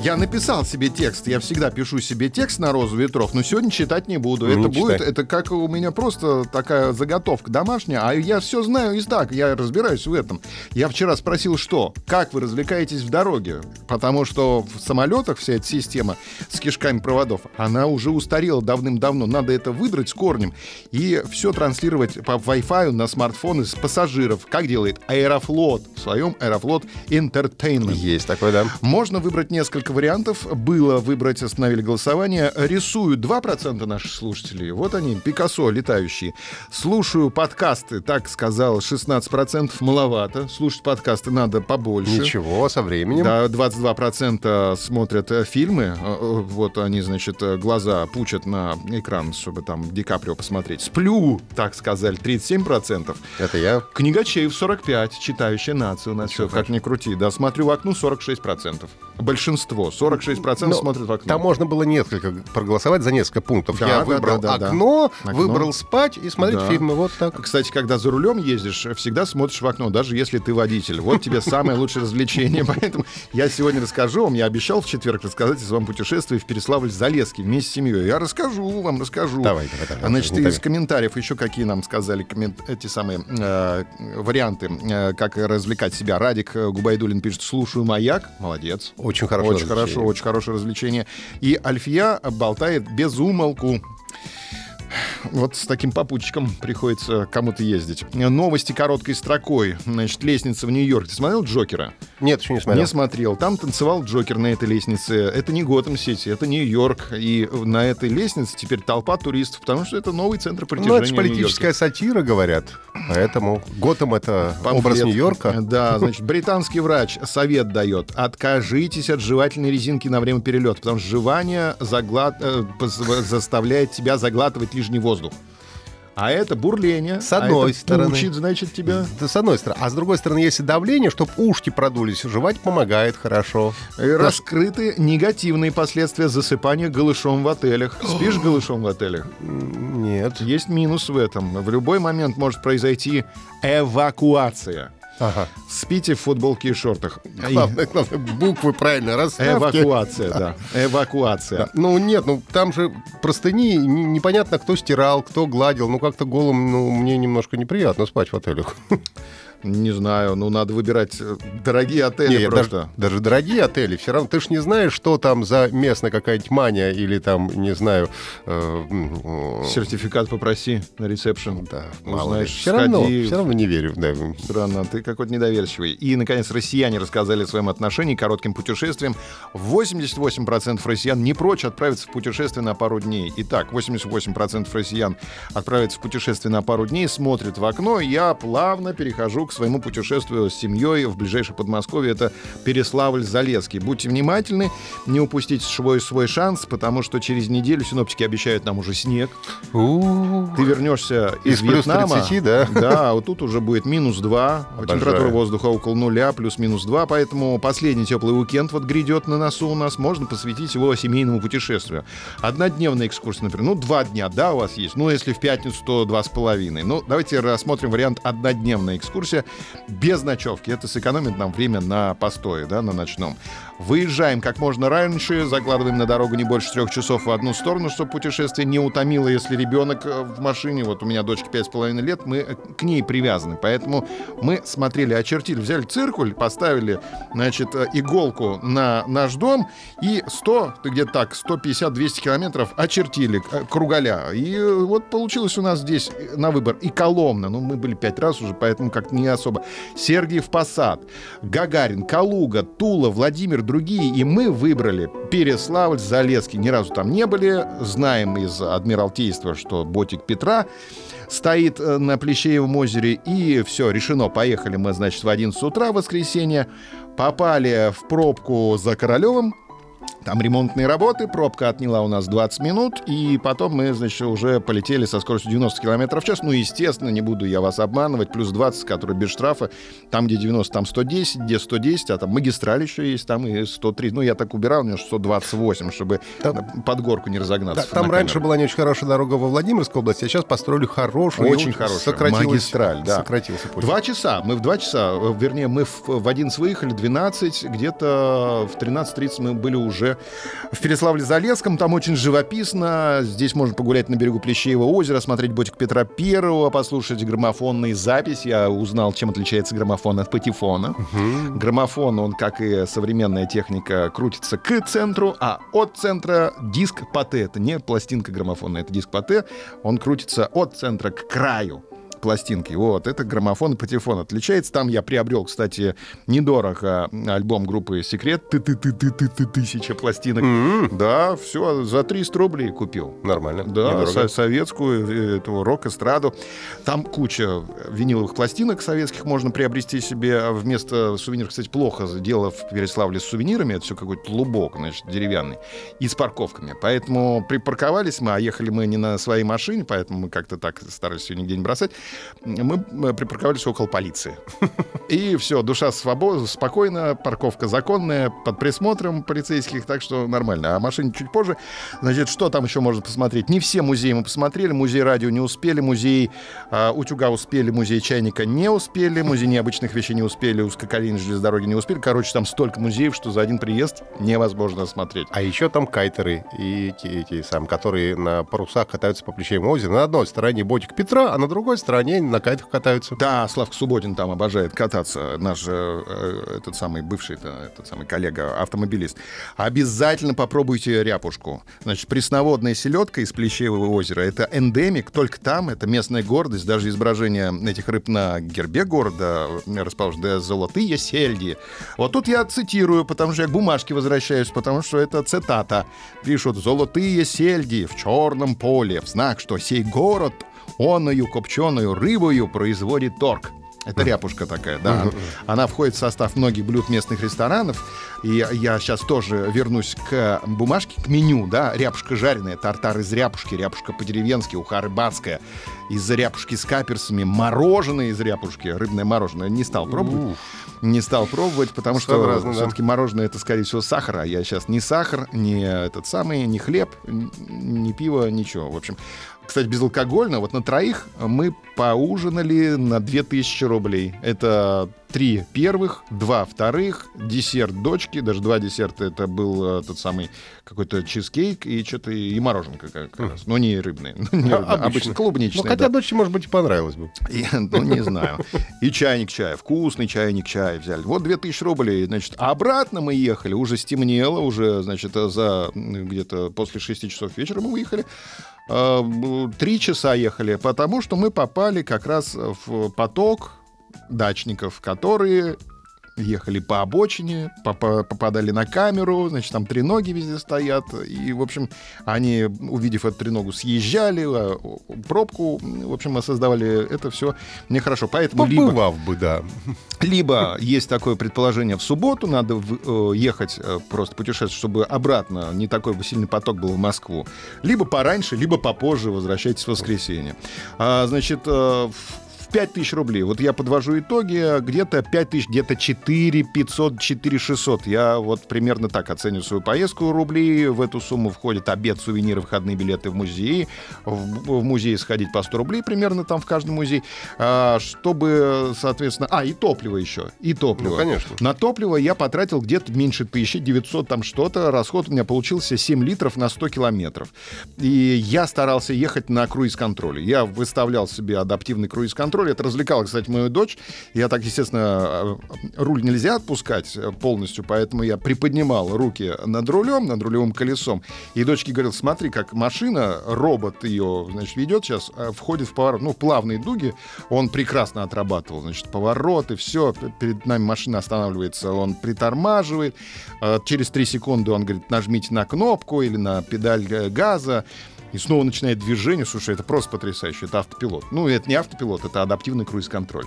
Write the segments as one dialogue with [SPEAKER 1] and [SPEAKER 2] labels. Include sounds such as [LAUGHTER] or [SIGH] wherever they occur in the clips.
[SPEAKER 1] Я написал себе текст. Я всегда пишу себе текст на розу ветров, но сегодня читать не буду.
[SPEAKER 2] Ну,
[SPEAKER 1] это
[SPEAKER 2] не
[SPEAKER 1] будет,
[SPEAKER 2] читай.
[SPEAKER 1] это как у меня просто такая заготовка домашняя, а я все знаю и так, я разбираюсь в этом. Я вчера спросил, что, как вы развлекаетесь в дороге? Потому что в самолетах вся эта система с кишками проводов, она уже устарела давным-давно. Надо это выдрать с корнем и все транслировать по Wi-Fi на смартфоны с пассажиров. Как делает Аэрофлот в своем Аэрофлот Entertainment.
[SPEAKER 2] Есть такой, да.
[SPEAKER 1] Можно выбрать несколько вариантов. Было выбрать, остановили голосование. Рисуют 2% наших слушателей. Вот они, Пикассо, летающие. Слушаю подкасты, так сказал, 16% маловато. Слушать подкасты надо побольше.
[SPEAKER 2] Ничего, со временем.
[SPEAKER 1] Да, 22% смотрят э, фильмы. Э, э, Вот они, значит, глаза пучат на экран, чтобы там Ди Каприо посмотреть. Сплю, так сказали, 37%.
[SPEAKER 2] Это я.
[SPEAKER 1] Книгачеев 45, читающая нация у нас все, как ни крути. Да, смотрю в окно 46%. Большинство, 46%
[SPEAKER 2] Ну,
[SPEAKER 1] смотрят в окно.
[SPEAKER 2] Там можно было несколько проголосовать за несколько пунктов.
[SPEAKER 1] Да,
[SPEAKER 2] я
[SPEAKER 1] да,
[SPEAKER 2] выбрал
[SPEAKER 1] да, да, да.
[SPEAKER 2] окно,
[SPEAKER 1] Окно.
[SPEAKER 2] выбрал спать и смотреть
[SPEAKER 1] Да.
[SPEAKER 2] фильмы. Вот так.
[SPEAKER 1] Кстати, когда за рулем ездишь, всегда смотришь в окно, даже если ты водитель. Вот тебе самое лучшее развлечение. [LAUGHS] Поэтому я сегодня расскажу вам, я обещал в четверг рассказать о своем путешествии в Переславль-Залесский вместе с семьей. Я расскажу вам, расскажу.
[SPEAKER 2] Давай, давай, давай.
[SPEAKER 1] А, Значит, из комментариев еще какие нам сказали эти самые э, варианты, э, как развлекать себя. Радик э, Губайдулин пишет, слушаю «Маяк». Молодец.
[SPEAKER 2] Очень хорошо.
[SPEAKER 1] Очень хорошо, очень хорошее развлечение. И Альфия болтает без умолку. Вот с таким попутчиком приходится кому-то ездить. Новости короткой строкой. Значит, лестница в Нью-Йорк. Ты смотрел Джокера?
[SPEAKER 2] Нет, еще не смотрел.
[SPEAKER 1] Не смотрел. Там танцевал Джокер на этой лестнице. Это не Готэм-Сити, это Нью-Йорк. И на этой лестнице теперь толпа туристов, потому что это новый центр притяжения
[SPEAKER 2] Ну, это же
[SPEAKER 1] Нью-Йорке.
[SPEAKER 2] политическая сатира, говорят. Поэтому Готэм — это
[SPEAKER 1] Памфлет.
[SPEAKER 2] образ Нью-Йорка.
[SPEAKER 1] Да, значит, британский врач совет дает. Откажитесь от жевательной резинки на время перелета, потому что жевание заглат... э, заставляет тебя заглатывать лишний воздух. А это бурление.
[SPEAKER 2] С одной
[SPEAKER 1] а это
[SPEAKER 2] стороны.
[SPEAKER 1] пучит, значит, тебя.
[SPEAKER 2] С одной стороны. А с другой стороны, если давление, чтобы ушки продулись, жевать помогает хорошо.
[SPEAKER 1] И Раскрыты негативные последствия засыпания голышом в отелях. Спишь голышом в отелях?
[SPEAKER 2] Нет.
[SPEAKER 1] Есть минус в этом. В любой момент может произойти эвакуация.
[SPEAKER 2] Ага.
[SPEAKER 1] Спите в футболке и шортах.
[SPEAKER 2] Главное, главное, буквы правильно расставьте.
[SPEAKER 1] Эвакуация, да. Эвакуация.
[SPEAKER 2] Да. Ну нет, ну там же простыни, непонятно, кто стирал, кто гладил. Ну как-то голым, ну мне немножко неприятно спать в отелях.
[SPEAKER 1] Не знаю, ну надо выбирать э, дорогие отели
[SPEAKER 2] Не,
[SPEAKER 1] просто.
[SPEAKER 2] даже, даже дорогие отели, все равно ты ж не знаешь, что там за местная какая-нибудь мания или там, не знаю... э, э,
[SPEAKER 1] Сертификат попроси на ресепшн.
[SPEAKER 2] да, мало
[SPEAKER 1] знаешь,
[SPEAKER 2] все равно, все равно не верю. Да.
[SPEAKER 1] Странно, ты какой-то недоверчивый. И, наконец, россияне рассказали о своем отношении к коротким путешествиям. 88% россиян не прочь отправиться в путешествие на пару дней. Итак, 88% россиян отправятся в путешествие на пару дней, смотрят в окно. Я плавно перехожу к своему путешествию с семьей в ближайшее Подмосковье. Это Переславль-Залесский. Будьте внимательны, не упустите свой, свой шанс, потому что через неделю синоптики обещают нам уже снег.
[SPEAKER 2] У-у-у.
[SPEAKER 1] Ты вернешься из,
[SPEAKER 2] Из плюс
[SPEAKER 1] Вьетнама.
[SPEAKER 2] 30, да?
[SPEAKER 1] Да, вот тут уже будет минус 2.
[SPEAKER 2] Обожаю.
[SPEAKER 1] Температура воздуха около нуля, плюс-минус 2. Поэтому последний теплый уикенд вот грядет на носу у нас. Можно посвятить его семейному путешествию. Однодневная экскурсия, например. Ну, два дня, да, у вас есть. Ну, если в пятницу, то два с половиной. Ну, давайте рассмотрим вариант однодневная экскурсия без ночевки. Это сэкономит нам время на постое, да, на ночном. Выезжаем как можно раньше, закладываем на дорогу не больше трех часов в одну сторону, чтобы путешествие не утомило, если ребенок э, в машине. Вот у меня дочке пять с половиной лет, мы э, к ней привязаны. Поэтому мы смотрели, очертили, взяли циркуль, поставили, значит, э, иголку на наш дом и 100, ты где-то так, 150-200 километров очертили кругаля. И вот получилось у нас здесь на выбор и Коломна. Ну, мы были пять раз уже, поэтому как-то не особо. Сергиев Посад, Гагарин, Калуга, Тула, Владимир, другие. И мы выбрали Переславль, Залесский. Ни разу там не были. Знаем из Адмиралтейства, что ботик Петра стоит э, на Плещеевом озере. И все, решено. Поехали мы, значит, в 11 утра воскресенье. Попали в пробку за Королевым. Там ремонтные работы, пробка отняла у нас 20 минут, и потом мы, значит, уже полетели со скоростью 90 км в час. Ну, естественно, не буду я вас обманывать, плюс 20, который без штрафа. Там, где 90, там 110, где 110, а там магистраль еще есть, там и 103. Ну, я так убирал, у меня 128, чтобы там, под горку не разогнаться.
[SPEAKER 2] Да, там раньше была не очень хорошая дорога во Владимирской области, а сейчас построили хорошую.
[SPEAKER 1] Очень хорошую. Магистраль, да.
[SPEAKER 2] Сократился путь.
[SPEAKER 1] Два часа. Мы в два часа, э, вернее, мы в, в 11 выехали, 12, где-то в 13.30 мы были уже в Переславле-Залесском. Там очень живописно. Здесь можно погулять на берегу Плещеева озера, смотреть ботик Петра Первого, послушать граммофонные записи. Я узнал, чем отличается граммофон от патефона. Угу. Граммофон, он, как и современная техника, крутится к центру, а от центра диск пате. Это не пластинка граммофона, это диск пате. Он крутится от центра к краю пластинки. Вот, это граммофон и патефон отличается. Там я приобрел, кстати, недорого альбом группы «Секрет». Ты ты ты ты ты ты тысяча пластинок. Mm-hmm. Да, все, за 300 рублей купил.
[SPEAKER 2] Нормально.
[SPEAKER 1] Да, со- советскую, э, эту рок-эстраду. Там куча виниловых пластинок советских можно приобрести себе. Вместо сувениров, кстати, плохо дело в Переславле с сувенирами. Это все какой-то лубок, значит, деревянный. И с парковками. Поэтому припарковались мы, а ехали мы не на своей машине, поэтому мы как-то так старались ее нигде не бросать мы припарковались около полиции. И все, душа свободна, спокойно, парковка законная, под присмотром полицейских, так что нормально. А машине чуть позже. Значит, что там еще можно посмотреть? Не все музеи мы посмотрели. Музей радио не успели, музей э, утюга успели, музей чайника не успели, музей необычных вещей не успели, узкоколейной железной дороги не успели. Короче, там столько музеев, что за один приезд невозможно осмотреть.
[SPEAKER 2] А еще там кайтеры, и эти, эти сам, которые на парусах катаются по плечам озера. На одной стороне ботик Петра, а на другой стороне они на кайтах катаются.
[SPEAKER 1] Да, Славка Субботин там обожает кататься, наш э, этот самый бывший этот самый коллега, автомобилист. Обязательно попробуйте ряпушку. Значит, пресноводная селедка из Плещеевого озера — это эндемик, только там, это местная гордость, даже изображение этих рыб на гербе города расположено, золотые сельди. Вот тут я цитирую, потому что я к бумажке возвращаюсь, потому что это цитата. Пишут «золотые сельди в черном поле, в знак, что сей город — оною копченую рыбою производит торг. Это ряпушка такая, да. Она входит в состав многих блюд местных ресторанов. И я сейчас тоже вернусь к бумажке, к меню, да. Ряпушка жареная, тартар из ряпушки, ряпушка по-деревенски, уха рыбацкая, из ряпушки с каперсами, мороженое из ряпушки, рыбное мороженое. Не стал пробовать. Не стал пробовать, потому что да. все-таки мороженое это, скорее всего, сахар. А я сейчас не сахар, не этот самый, не хлеб, не пиво, ничего. В общем, кстати, безалкогольно, вот на троих мы поужинали на 2000 рублей. Это три первых, два вторых, десерт дочки, даже два десерта. Это был э, тот самый какой-то чизкейк и что-то и мороженка как раз. Но не рыбные. Ну, не рыбные [LAUGHS] обычно клубничные. Ну,
[SPEAKER 2] хотя да. дочке, может быть, и понравилось бы. [LAUGHS]
[SPEAKER 1] И, ну, не знаю. И чайник чая. Вкусный чайник чая взяли. Вот 2000 рублей. Значит, а обратно мы ехали. Уже стемнело, уже, значит, за где-то после 6 часов вечера мы выехали. Э, три часа ехали, потому что мы попали как раз в поток дачников, которые ехали по обочине, попадали на камеру, значит, там треноги везде стоят, и, в общем, они, увидев эту треногу, съезжали, а, пробку, в общем, создавали это все нехорошо. Поэтому
[SPEAKER 2] Побывав либо... бы, да.
[SPEAKER 1] Либо есть такое предположение в субботу, надо э, ехать э, просто путешествовать, чтобы обратно не такой сильный поток был в Москву. Либо пораньше, либо попозже возвращайтесь в воскресенье. А, значит, э, в 5 тысяч рублей. Вот я подвожу итоги, где-то 5 тысяч, где-то 4 500, 4 600. Я вот примерно так оцениваю свою поездку рублей. В эту сумму входит обед, сувениры, входные билеты в музей. В, в музей сходить по 100 рублей примерно там в каждом музее. А, чтобы, соответственно... А, и топливо еще. И топливо. Ну,
[SPEAKER 2] конечно.
[SPEAKER 1] На топливо я потратил где-то меньше тысячи, 900 там что-то. Расход у меня получился 7 литров на 100 километров. И я старался ехать на круиз-контроле. Я выставлял себе адаптивный круиз-контроль контроль. Это развлекало, кстати, мою дочь. Я так, естественно, э, руль нельзя отпускать э, полностью, поэтому я приподнимал руки над рулем, над рулевым колесом. И дочке говорил, смотри, как машина, робот ее, значит, ведет сейчас, э, входит в поворот, ну, плавные дуги. Он прекрасно отрабатывал, значит, повороты, все. Перед нами машина останавливается, он притормаживает. Через три секунды он говорит, нажмите на кнопку или на педаль газа. И снова начинает движение. Слушай, это просто потрясающе. Это автопилот. Ну, это не автопилот, это адаптивный круиз-контроль.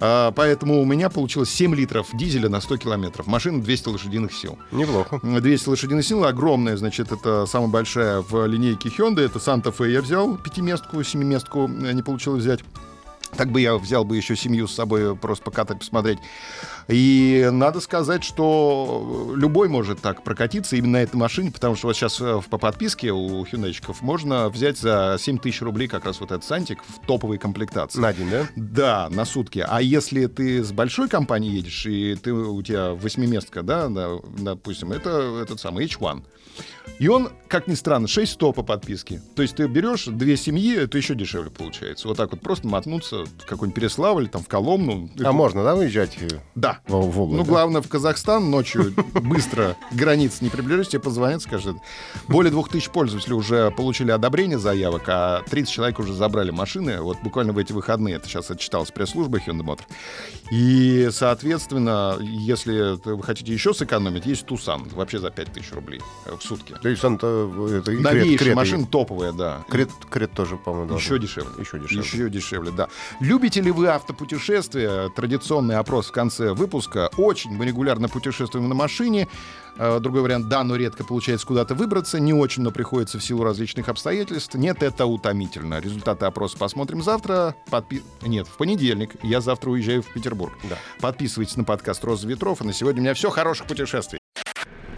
[SPEAKER 1] А, поэтому у меня получилось 7 литров дизеля на 100 километров. Машина 200 лошадиных сил.
[SPEAKER 2] Неплохо.
[SPEAKER 1] 200 лошадиных сил, огромная, значит, это самая большая в линейке Hyundai. Это Santa Fe я взял, пятиместку, семиместку не получилось взять. Так бы я взял бы еще семью с собой просто покатать, посмотреть. И надо сказать, что любой может так прокатиться именно на этой машине, потому что вот сейчас э, по подписке у хюндайчиков можно взять за 7 тысяч рублей как раз вот этот Сантик в топовой комплектации.
[SPEAKER 2] На день, да?
[SPEAKER 1] Да, на сутки. А если ты с большой компанией едешь, и ты, у тебя восьмиместка, да, допустим, это этот самый H1, и он, как ни странно, 6 по подписке. То есть ты берешь две семьи, это еще дешевле получается. Вот так вот просто мотнуться в какой-нибудь Переславль, там, в Коломну.
[SPEAKER 2] А это... можно, да, выезжать?
[SPEAKER 1] Да.
[SPEAKER 2] В, в область,
[SPEAKER 1] ну,
[SPEAKER 2] да?
[SPEAKER 1] главное, в Казахстан ночью быстро границ не приближаешь, тебе позвонят, скажут. Более двух тысяч пользователей уже получили одобрение заявок, а 30 человек уже забрали машины. Вот буквально в эти выходные, это сейчас отчиталась пресс-служба Hyundai Motor. И, соответственно, если вы хотите еще сэкономить, есть Тусан, вообще за 5 тысяч рублей в сутки.
[SPEAKER 2] То есть он это и
[SPEAKER 1] Новейшая
[SPEAKER 2] крет,
[SPEAKER 1] машина
[SPEAKER 2] крет,
[SPEAKER 1] топовая, да.
[SPEAKER 2] Крет, крет тоже, по-моему,
[SPEAKER 1] Еще дешевле.
[SPEAKER 2] Еще дешевле.
[SPEAKER 1] Еще дешевле, да. Любите ли вы автопутешествия? Традиционный опрос в конце выпуска. Очень мы регулярно путешествуем на машине. Э, Другой вариант, да, но редко получается куда-то выбраться. Не очень, но приходится в силу различных обстоятельств. Нет, это утомительно. Результаты опроса посмотрим завтра. Подпи... Нет, в понедельник. Я завтра уезжаю в Петербург.
[SPEAKER 2] Да.
[SPEAKER 1] Подписывайтесь на подкаст «Роза ветров». И на сегодня у меня все. Хороших путешествий.